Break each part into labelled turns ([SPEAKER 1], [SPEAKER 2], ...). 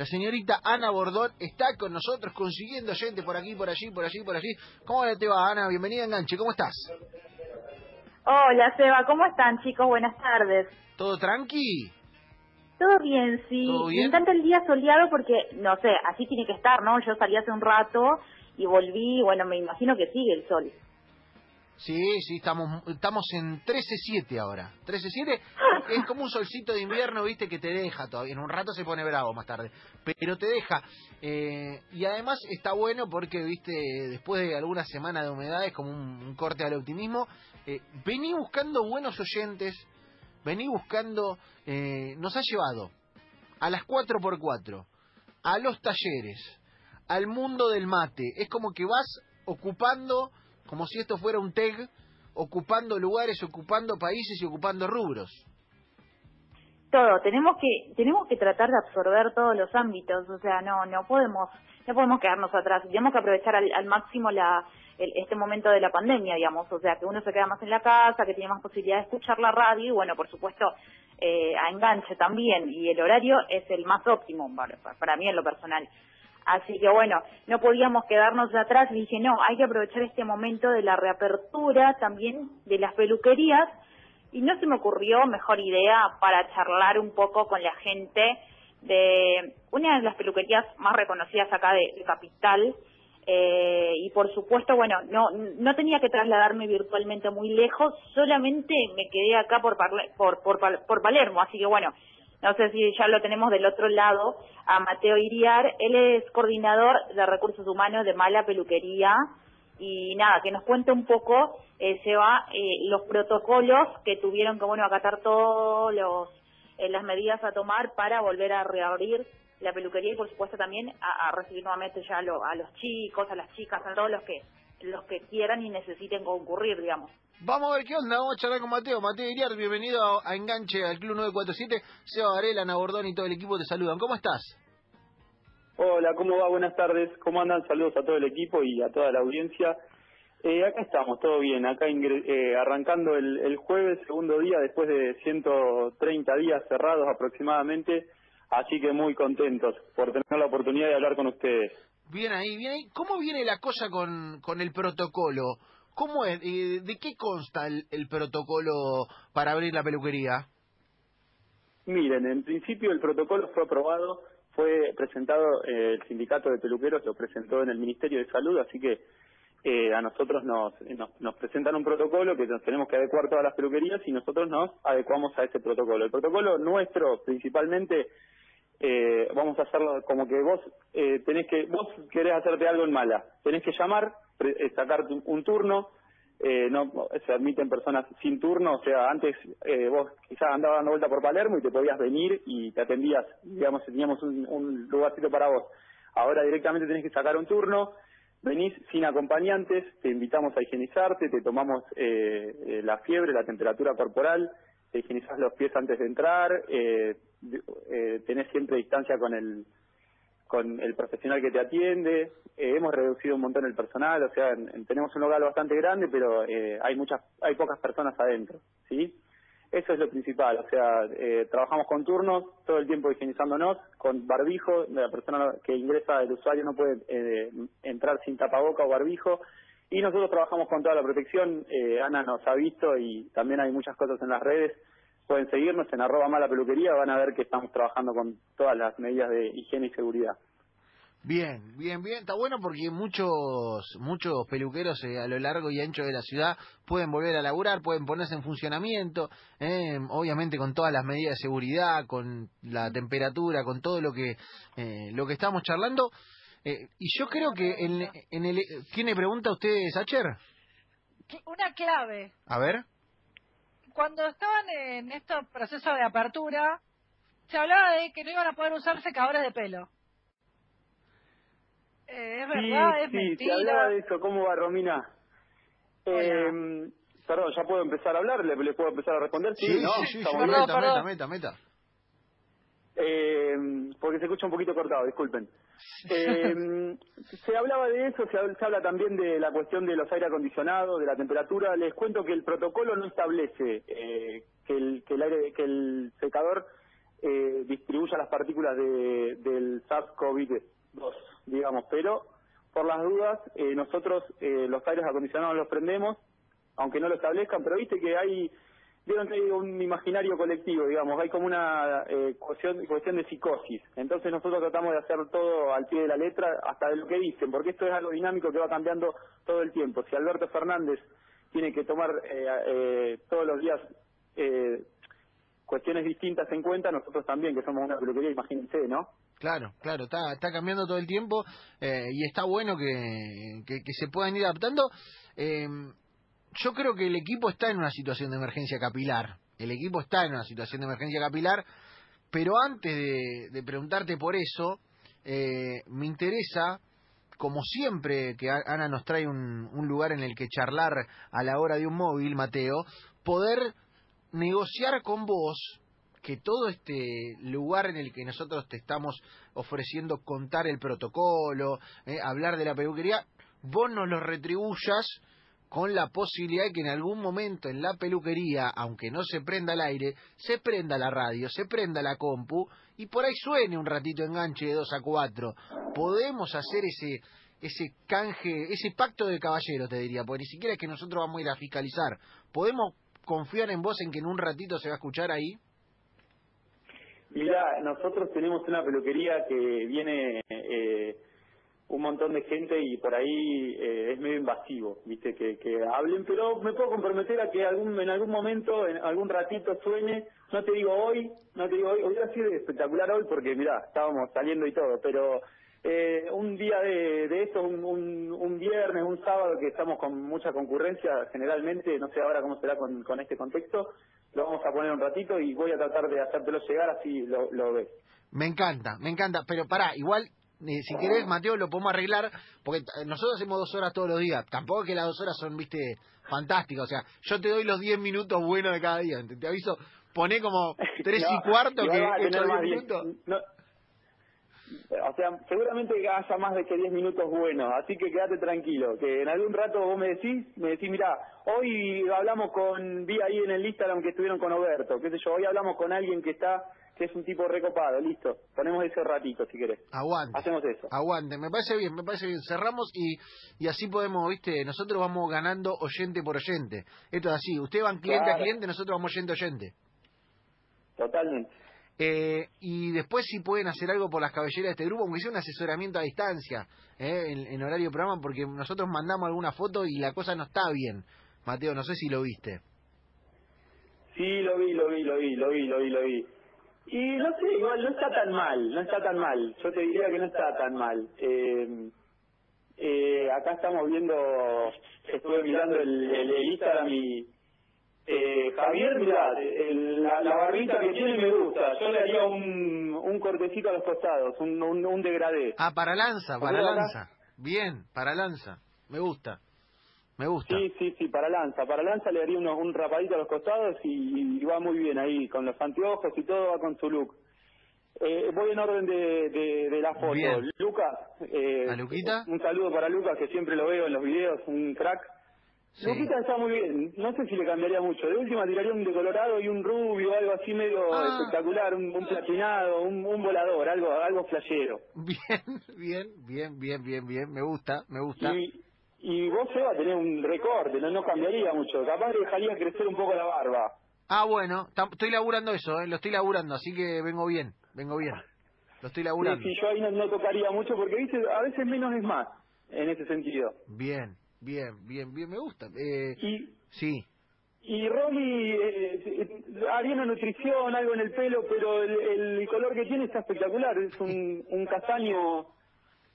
[SPEAKER 1] La señorita Ana Bordón está con nosotros consiguiendo gente por aquí, por allí, por allí, por allí. ¿Cómo te va, Ana? Bienvenida a Enganche, ¿cómo estás?
[SPEAKER 2] Hola, Seba, ¿cómo están, chicos? Buenas tardes.
[SPEAKER 1] ¿Todo tranqui?
[SPEAKER 2] Todo bien, sí.
[SPEAKER 1] ¿Todo bien?
[SPEAKER 2] Me encanta el día soleado porque, no sé, así tiene que estar, ¿no? Yo salí hace un rato y volví, bueno, me imagino que sigue el sol.
[SPEAKER 1] Sí, sí, estamos estamos en 13.7 ahora. 13.7 es como un solcito de invierno, viste, que te deja todavía. En un rato se pone bravo más tarde, pero te deja. Eh, y además está bueno porque, viste, después de algunas semanas de humedad es como un, corte al optimismo. Eh, vení buscando buenos oyentes, vení buscando... Eh, nos ha llevado a las 4x4, a los talleres, al mundo del mate. Es como que vas ocupando como si esto fuera un TEG, ocupando lugares, ocupando países y ocupando rubros.
[SPEAKER 2] Todo, tenemos que tenemos que tratar de absorber todos los ámbitos, o sea, no no podemos no podemos quedarnos atrás, tenemos que aprovechar al, al máximo la el, este momento de la pandemia, digamos, o sea, que uno se queda más en la casa, que tiene más posibilidad de escuchar la radio y bueno, por supuesto, eh, a enganche también y el horario es el más óptimo para, para mí en lo personal. Así que bueno, no podíamos quedarnos atrás dije, no, hay que aprovechar este momento de la reapertura también de las peluquerías y no se me ocurrió mejor idea para charlar un poco con la gente de una de las peluquerías más reconocidas acá de, Capital eh, y por supuesto, bueno, no no tenía que trasladarme virtualmente muy lejos, solamente me quedé acá por, Parle- por, por, por Palermo, así que bueno, no sé si ya lo tenemos del otro lado, a Mateo Iriar, él es coordinador de recursos humanos de Mala Peluquería y nada, que nos cuente un poco, eh, Seba, eh, los protocolos que tuvieron que, bueno, acatar todos los eh, las medidas a tomar para volver a reabrir la peluquería y por supuesto también a, recibir nuevamente ya lo- a los chicos, a las chicas, a todos los que los que quieran y necesiten concurrir, digamos.
[SPEAKER 1] Vamos a ver qué onda, vamos a charlar con Mateo. Mateo Iriar, bienvenido a, Enganche al Club 947. Seba Varela, Bordón y todo el equipo te saludan. ¿Cómo estás?
[SPEAKER 3] Hola, ¿cómo va? Buenas tardes. ¿Cómo andan? Saludos a todo el equipo y a toda la audiencia. Eh, acá estamos, todo bien. Acá eh, arrancando el, el jueves, segundo día, después de 130 días cerrados aproximadamente. Así que muy contentos por tener la oportunidad de hablar con ustedes.
[SPEAKER 1] Bien ahí, bien ahí. ¿Cómo viene la cosa con, con el protocolo? ¿Cómo es? Eh, ¿De qué consta el, el protocolo para abrir la peluquería?
[SPEAKER 3] Miren, en principio el protocolo fue aprobado, fue presentado, eh, el sindicato de peluqueros lo presentó en el Ministerio de Salud, así que eh, a nosotros nos, nos, nos presentan un protocolo que nos tenemos que adecuar todas las peluquerías y nosotros nos adecuamos a ese protocolo. El protocolo nuestro principalmente eh, vamos a hacerlo como que vos eh, tenés que vos querés hacerte algo en mala, tenés que llamar, eh, sacar un turno, eh, no se admiten personas sin turno, o sea, antes eh, vos quizás andabas dando vuelta por Palermo y te podías venir y te atendías, digamos, teníamos un, un lugarcito para vos. Ahora directamente tenés que sacar un turno, venís sin acompañantes, te invitamos a higienizarte, te tomamos eh, eh, la fiebre, la temperatura corporal, te higienizás los pies antes de entrar, eh, eh, tenés siempre distancia con el con el profesional que te atiende, eh, hemos reducido un montón el personal, o sea, en- en- tenemos un local bastante grande, pero eh, hay muchas, hay pocas personas adentro, ¿sí? Eso es lo principal, o sea, eh, trabajamos con turnos, todo el tiempo higienizándonos, con barbijo, la persona que ingresa, el usuario no puede eh, entrar sin tapaboca o barbijo, y nosotros trabajamos con toda la protección, eh, Ana nos ha visto y también hay muchas cosas en las redes, pueden seguirnos en arroba mala peluquería, van a ver que estamos trabajando con todas las medidas de higiene y seguridad.
[SPEAKER 1] Bien, bien, bien. Está bueno porque muchos muchos peluqueros eh, a lo largo y ancho de la ciudad pueden volver a laburar, pueden ponerse en funcionamiento, eh, obviamente con todas las medidas de seguridad, con la temperatura, con todo lo que eh, lo que estamos charlando. Eh, y yo creo que en, en el... ¿Tiene pregunta usted, Sacher?
[SPEAKER 4] Una clave.
[SPEAKER 1] A ver.
[SPEAKER 4] Cuando estaban en este proceso de apertura, se hablaba de que no iban a poder usar secadores de pelo. Eh, ¿Es verdad? ¿Es
[SPEAKER 3] sí, se
[SPEAKER 4] mentira?
[SPEAKER 3] hablaba de eso. ¿Cómo va, Romina? Eh, perdón, ¿ya puedo empezar a hablar? ¿Le, le puedo empezar a responder?
[SPEAKER 1] Sí,
[SPEAKER 3] ¿no?
[SPEAKER 1] sí, sí, sí,
[SPEAKER 3] Estamos
[SPEAKER 4] Perdón,
[SPEAKER 1] meta, meta, meta, meta.
[SPEAKER 3] Eh, porque se escucha un poquito cortado, disculpen. Eh, se hablaba de eso, se, hab- se habla también de la cuestión de los aire acondicionados, de la temperatura. Les cuento que el protocolo no establece eh, que, el, que, el aire, que el secador eh, distribuya las partículas de- del, sa- SARS-CoV-2, digamos, pero por las dudas, eh, nosotros eh, los aires acondicionados los prendemos, aunque no lo establezcan, pero viste que hay, vieron que hay un imaginario colectivo, digamos, hay como una eh, cuestión, cuestión de psicosis. Entonces nosotros tratamos de hacer todo al pie de la letra, hasta de lo que dicen, porque esto es algo dinámico que va cambiando todo el tiempo. Si Alberto Fernández tiene que tomar eh, eh, todos los días eh, cuestiones distintas en cuenta, nosotros también, que somos una peluquería, imagínense, ¿no?
[SPEAKER 1] Claro, claro, está, está cambiando todo el tiempo eh, y está bueno que, que, que se puedan ir adaptando. Yo creo que el equipo está en una situación de emergencia capilar. El equipo está en una situación de emergencia capilar, pero antes de, preguntarte por eso, eh, me interesa, como siempre que Ana nos trae un, un lugar en el que charlar a la hora de un móvil, Mateo, poder negociar con vos que todo este lugar en el que nosotros te estamos ofreciendo contar el protocolo, eh, hablar de la peluquería, vos nos lo retribuyas con la posibilidad de que en algún momento en la peluquería, aunque no se prenda el aire, se prenda la radio, se prenda la compu y por ahí suene un ratito enganche de 2 a 4. Podemos hacer ese ese canje, ese pacto de caballeros, te diría, porque ni siquiera es que nosotros vamos a ir a fiscalizar. ¿Podemos confiar en vos en que en un ratito se va a escuchar ahí?
[SPEAKER 3] Mira, nosotros tenemos una peluquería que viene eh, un montón de gente y por ahí eh, es medio invasivo, viste, que, que hablen, pero me puedo comprometer a que algún, en algún momento, en algún ratito suene, no te digo hoy, no te digo hoy, ha sido espectacular hoy porque mira, estábamos saliendo y todo, pero eh, un día de, de esto, un, un, un viernes, un sábado que estamos con mucha concurrencia, generalmente, no sé ahora cómo será con, con este contexto, lo vamos a poner un ratito y voy a tratar de hacértelo llegar así lo, lo ves.
[SPEAKER 1] Me encanta, me encanta, pero pará, igual, si querés, Mateo, lo podemos arreglar, porque nosotros hacemos dos horas todos los días, tampoco es que las dos horas son, viste, fantásticas, o sea, yo te doy los diez minutos buenos de cada día, te, aviso, poné como tres
[SPEAKER 3] No,
[SPEAKER 1] y cuarto que he hecho
[SPEAKER 3] tener más
[SPEAKER 1] diez
[SPEAKER 3] diez-
[SPEAKER 1] minutos.
[SPEAKER 3] no, o sea, seguramente haya más de que 10 minutos buenos, así que quédate tranquilo, que en algún rato vos me decís, me decís, mira, hoy hablamos con, vi ahí en el Instagram que estuvieron con Oberto, qué sé yo, hoy hablamos con alguien que está, que es un tipo recopado, listo, ponemos ese ratito si querés,
[SPEAKER 1] Aguante.
[SPEAKER 3] hacemos eso.
[SPEAKER 1] Aguante, me parece bien, me parece bien. Cerramos y, y así podemos, viste, nosotros vamos ganando oyente por oyente. Esto es así, ustedes van cliente a cliente, nosotros vamos oyente a oyente.
[SPEAKER 3] Totalmente.
[SPEAKER 1] Eh, y después si pueden hacer algo por las cabelleras de este grupo, aunque sea un asesoramiento a distancia, eh, en, horario programa, porque nosotros mandamos alguna foto y la cosa no está bien. Mateo, no sé si lo viste.
[SPEAKER 3] Sí, lo vi, lo vi, lo vi, lo vi, lo vi, lo vi. Y no sé, igual no está tan mal, no está tan mal. Yo te diría que no está tan mal. Eh, eh, acá estamos viendo, estuve mirando el, el- el Instagram y Javier, mira, el- la, la barbita que tiene me gusta. Yo le haría un, un cortecito a los costados, un, un, un degradé.
[SPEAKER 1] Ah, para lanza, para
[SPEAKER 3] acá.
[SPEAKER 1] lanza. Bien, para lanza. Me gusta. Me gusta.
[SPEAKER 3] Sí, sí, sí, para Lanza. Para Lanza le haría unos, un rapadito a los costados y, y va muy bien ahí, con los anteojos y todo, va con su look. Eh, voy en orden de, de, de la foto.
[SPEAKER 1] Bien.
[SPEAKER 3] Lucas, eh,
[SPEAKER 1] ¿A Luquita?
[SPEAKER 3] un saludo para Lucas, que siempre lo veo en los videos, un crack.
[SPEAKER 1] Sí.
[SPEAKER 3] Luquita está muy bien, no sé si le cambiaría mucho. De última tiraría un decolorado y un rubio, algo así medio
[SPEAKER 1] Ah.
[SPEAKER 3] espectacular, un, un platinado, un, un volador, algo algo flashero.
[SPEAKER 1] Bien, bien, bien, bien, bien, bien. Me gusta, me gusta.
[SPEAKER 3] Y, y vos, Seba, tenés un recorte, no, no cambiaría mucho. Capaz dejaría crecer un poco la barba.
[SPEAKER 1] Ah, bueno, estoy laburando eso, eh, lo estoy laburando, así que vengo bien, vengo bien. Lo estoy
[SPEAKER 3] Sí,
[SPEAKER 1] laburando.
[SPEAKER 3] sí, yo ahí no, no tocaría mucho porque, viste, a veces menos es más, en ese sentido.
[SPEAKER 1] Bien, bien, bien, bien, me gusta. Eh,
[SPEAKER 3] Y,
[SPEAKER 1] sí,
[SPEAKER 3] y Romy eh, eh, haría una nutrición, algo en el pelo, pero el, el color que tiene está espectacular. Es un, un castaño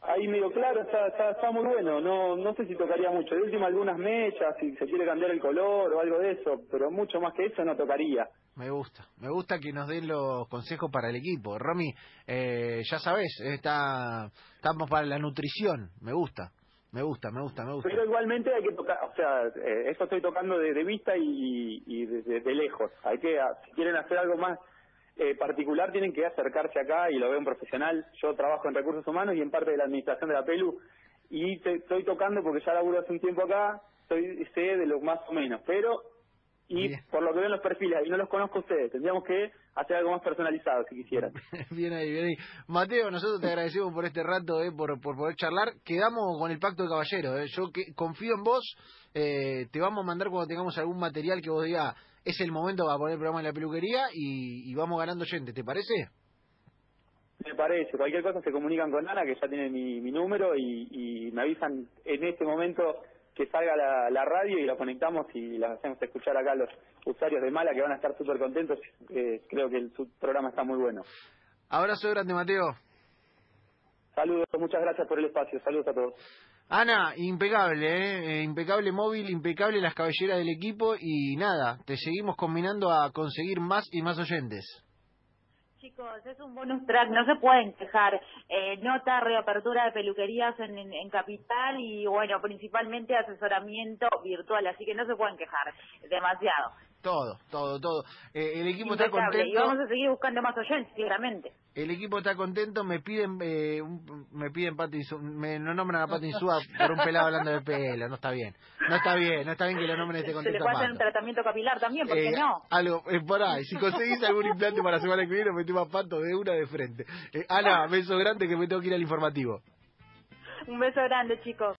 [SPEAKER 3] ahí medio claro, está, está, está muy bueno. No no sé si tocaría mucho. De última, algunas mechas, si se quiere cambiar el color o algo de eso, pero mucho más que eso no tocaría.
[SPEAKER 1] me gusta. Me gusta que nos den los consejos para el equipo. Romy, eh, ya sabes, está, estamos para la nutrición. Me gusta, me gusta, me gusta, me gusta.
[SPEAKER 3] Pero igualmente hay que tocar, o sea, eh, eso estoy tocando de, vista y, y de, de- de lejos. Hay que, ah, si quieren hacer algo más eh, particular, tienen que acercarse acá y lo veo un profesional. Yo trabajo en recursos humanos y en parte de la administración de la PELU y te, estoy tocando porque ya laburo hace un tiempo acá, soy, sé de lo más o menos, pero y
[SPEAKER 1] Bien.
[SPEAKER 3] por lo que ven los perfiles, y no los conozco a ustedes, tendríamos que hacer algo más personalizado si quisieran.
[SPEAKER 1] bien ahí, bien ahí. Mateo, nosotros te agradecemos por este rato, eh, por, por poder charlar. Quedamos con el pacto de caballero. Eh. Yo que, confío en vos. Eh, te vamos a mandar cuando tengamos algún material que vos digas es el momento para poner el programa en la peluquería y, y vamos ganando gente. ¿Te parece?
[SPEAKER 3] Me parece, cualquier cosa se comunican con Ana, que ya tiene mi, mi número, y, y me avisan en este momento que salga la, la radio y la conectamos y la hacemos escuchar acá a los usuarios de Mala, que van a estar súper contentos. Eh, creo que el, su programa está muy bueno.
[SPEAKER 1] Abrazo grande, Mateo.
[SPEAKER 3] Saludos, muchas gracias por el espacio, saludos a todos.
[SPEAKER 1] Ana, impecable, ¿eh? Eh, impecable móvil, impecable las cabelleras del equipo y nada, te seguimos combinando a conseguir más y más oyentes.
[SPEAKER 2] Chicos, es un bonus track, no se pueden quejar. Eh, nota reapertura de peluquerías en, en, en Capital y, bueno, principalmente asesoramiento virtual, así que no se pueden quejar. Demasiado.
[SPEAKER 1] Todo, todo, todo. Eh, el equipo está
[SPEAKER 2] Impecable. Y
[SPEAKER 1] contento.
[SPEAKER 2] vamos a seguir buscando más oyentes, seguramente.
[SPEAKER 1] El equipo está contento, me piden eh, un- me piden Pati me no nombran a Pati Insúa por un pelado hablando de pelo, no está bien. No está bien, no está bien que lo nombren en este
[SPEAKER 2] Se le
[SPEAKER 1] contexto.
[SPEAKER 2] puede hacer un tratamiento capilar también, ¿por qué
[SPEAKER 1] Eh,
[SPEAKER 2] no?
[SPEAKER 1] Algo, eh, pará, si conseguís algún implante para la semana que viene, metemos a Pato de una de frente. Eh, Ana, beso grande que me tengo que ir al informativo.
[SPEAKER 2] Un beso grande, chicos.